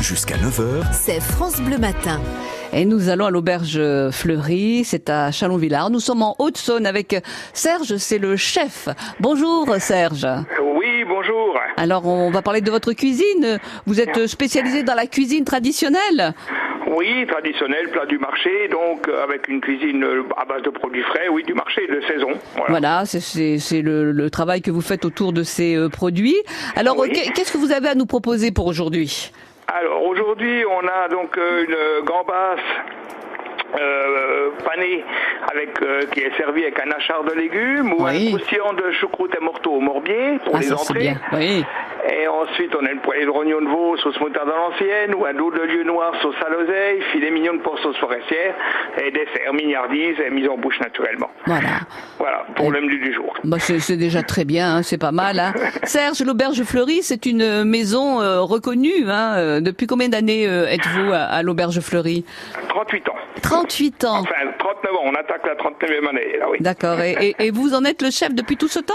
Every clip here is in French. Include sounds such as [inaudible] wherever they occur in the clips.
Jusqu'à 9h, C'est France Bleu Matin. Et nous allons à l'auberge Fleury, c'est à Chalon-Villard. Nous sommes en Haute-Saône avec Serge, c'est le chef. Bonjour Serge. Oui, bonjour. Alors on va parler de votre cuisine. Vous êtes spécialisé dans la cuisine traditionnelle? Oui, traditionnel, plat du marché, donc euh, avec une cuisine euh, à base de produits frais, oui, du marché, de saison. Voilà. Voilà, c'est- le, le travail que vous faites autour de ces euh, produits. Alors Oui. euh, qu'est-ce que vous avez à nous proposer pour aujourd'hui? Alors aujourd'hui, on a donc euh, une gambasse euh, panée avec euh, qui est servie avec un achar de légumes ou Oui. un croustillant de choucroute et morteau au morbier pour Ah les ça entrées. bien. Oui. Et ensuite, on a une poêlée de rognon de veau, sauce moutarde à l'ancienne, ou un dos de lieu noir, sauce à l'oseille, filet mignon de porc, sauce forestière, et dessert, mignardise et mise en bouche naturellement. Voilà. Voilà, pour le menu du jour. Bah, c'est déjà très bien, hein, c'est pas mal. Hein. [laughs] Serge, l'auberge Fleury, c'est une maison euh, reconnue. Hein. Euh, Depuis combien d'années euh, êtes-vous à, à l'auberge Fleury 38 ans. 38 ans. Enfin, 39 ans, on attaque la 39e année, là, oui. D'accord. Et, et- et vous en êtes le chef depuis tout ce temps?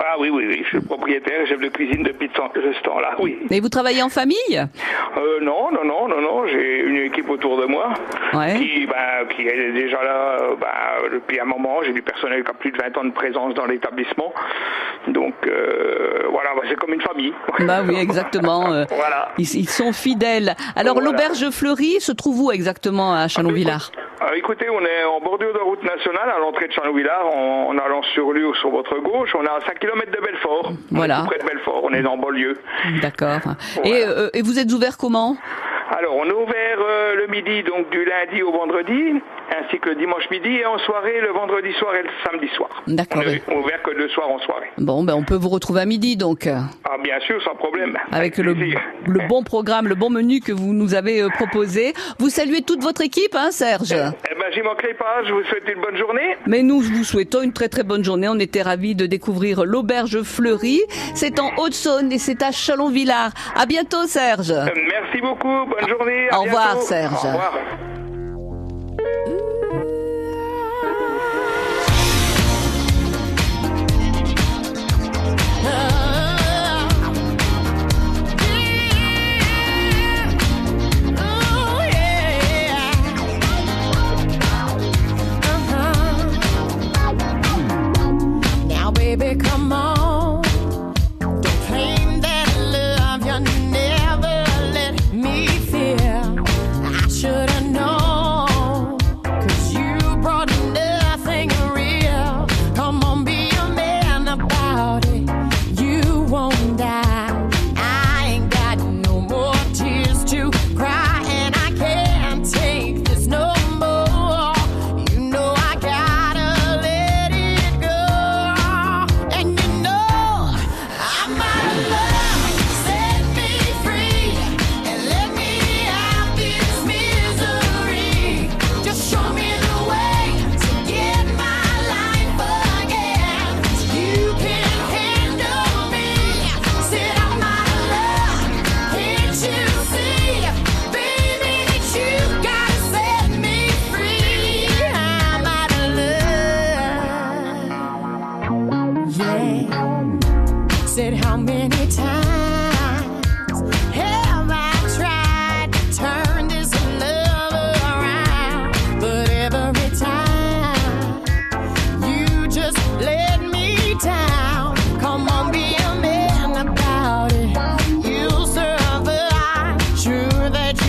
Ah oui, oui, oui, je suis le propriétaire et chef de cuisine depuis ce temps- ce temps-là, oui. Et vous travaillez en famille? Euh, non, non, non, non, non, j'ai une équipe autour de moi Ouais. qui, ben, qui est déjà là ben, depuis un moment. J'ai du personnel qui a plus de 20 ans de présence dans l'établissement. Donc, euh, voilà, ben, c'est comme une famille. Bah oui, [laughs] exactement. euh, Voilà. Ils, ils sont fidèles. Alors Voilà. l'auberge Fleury se trouve où exactement à Chalon-Villard écoutez, on est en bordure de route nationale à l'entrée de Chalon-Villard, en, en allant sur lui ou sur votre gauche. On est à 5 km de Belfort. Voilà. près de Belfort, on est dans banlieue. D'accord. Voilà. Et, euh, et vous êtes ouvert comment? Alors, on est ouvert euh, le midi, donc du lundi au vendredi, ainsi que le dimanche midi, et en soirée le vendredi soir et le samedi soir. D'accord. On est ouvert que le soir en soirée. Bon, ben on peut vous retrouver à midi donc. Bien sûr, sans problème. Avec le, bon programme, le bon menu que vous nous avez euh, proposé. Vous saluez toute votre équipe, hein, Serge? Eh ben, j'y manquerai pas. Je vous souhaite une bonne journée. Mais nous vous souhaitons une très très bonne journée. On était ravis de découvrir l'auberge Fleury. C'est en Haute-Saône et c'est à Chalon-Villard. À bientôt, Serge. Euh, Merci beaucoup. Bonne journée. à Au revoir. Serge. Au revoir.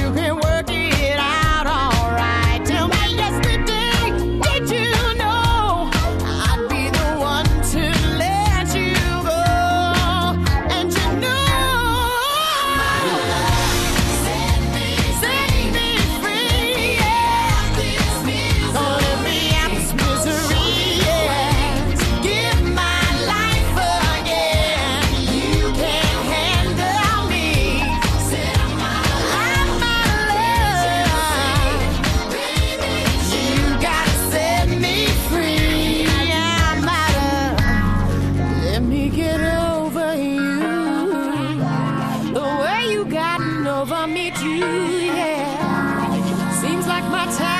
You can work me too, yeah. Seems like my time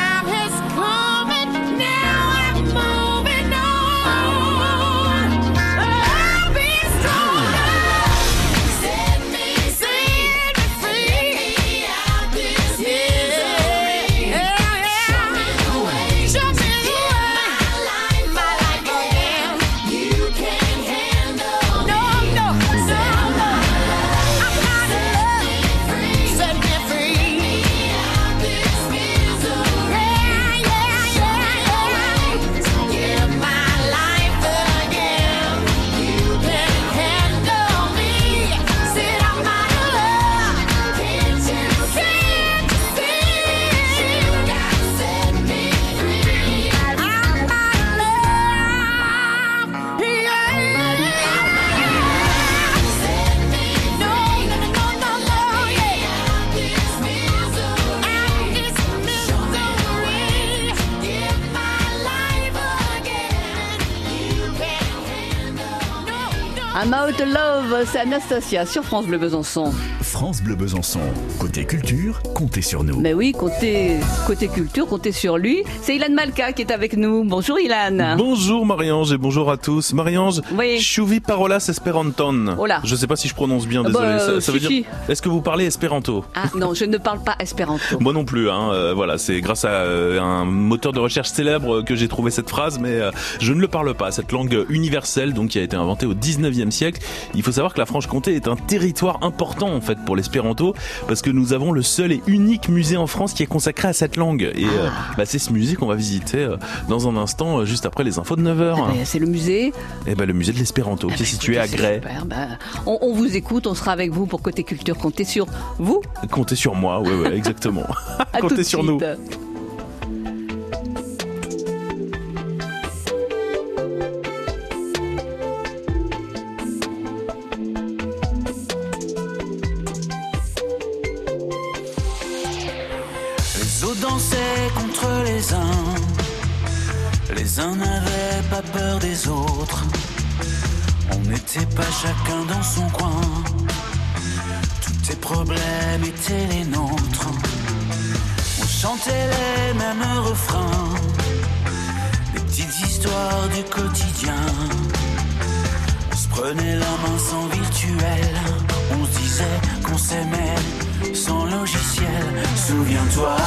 I'm out of love, c'est Anastasia sur France Bleu Besançon. France Bleu Besançon. Côté culture, comptez sur nous. Mais oui, côté, côté culture, comptez sur lui. C'est Ilan Malka qui est avec nous. Bonjour Ilan. Bonjour Marie-Ange et bonjour à tous. Marie-Ange, Oui. Chuvi parolas esperanton. Oh là. Je sais pas si je prononce bien, Ah désolé. bah, ça, ça veut si, dire. si. Est-ce que vous parlez espéranto Ah non, je ne parle pas espéranto. Moi non plus, hein. euh, voilà, c'est grâce à euh, un moteur de recherche célèbre que j'ai trouvé cette phrase, mais euh, je ne le parle pas. Cette langue universelle, donc qui a été inventée au 19e siècle. Il faut savoir que la Franche-Comté est un territoire important en fait pour l'espéranto, parce que nous avons le seul et unique musée en France qui est consacré à cette langue. Et euh, bah, c'est ce musée qu'on va visiter euh, dans un instant, euh, juste après les infos de 9h. Eh, C'est le musée. Et ben le musée de l'espéranto, qui est situé à Grès. ben, on, on vous écoute, on sera avec vous pour Côté Culture. Comptez sur vous. Comptez sur moi, ouais, ouais, exactement. [laughs] Comptez sur nous. suite. Uns n'avaient pas peur des autres. On n'était pas chacun dans son coin. Tous tes problèmes étaient les nôtres. On chantait les mêmes refrains. Les petites histoires du quotidien. On se prenait la main sans virtuel. On se disait qu'on s'aimait sans logiciel. Souviens-toi.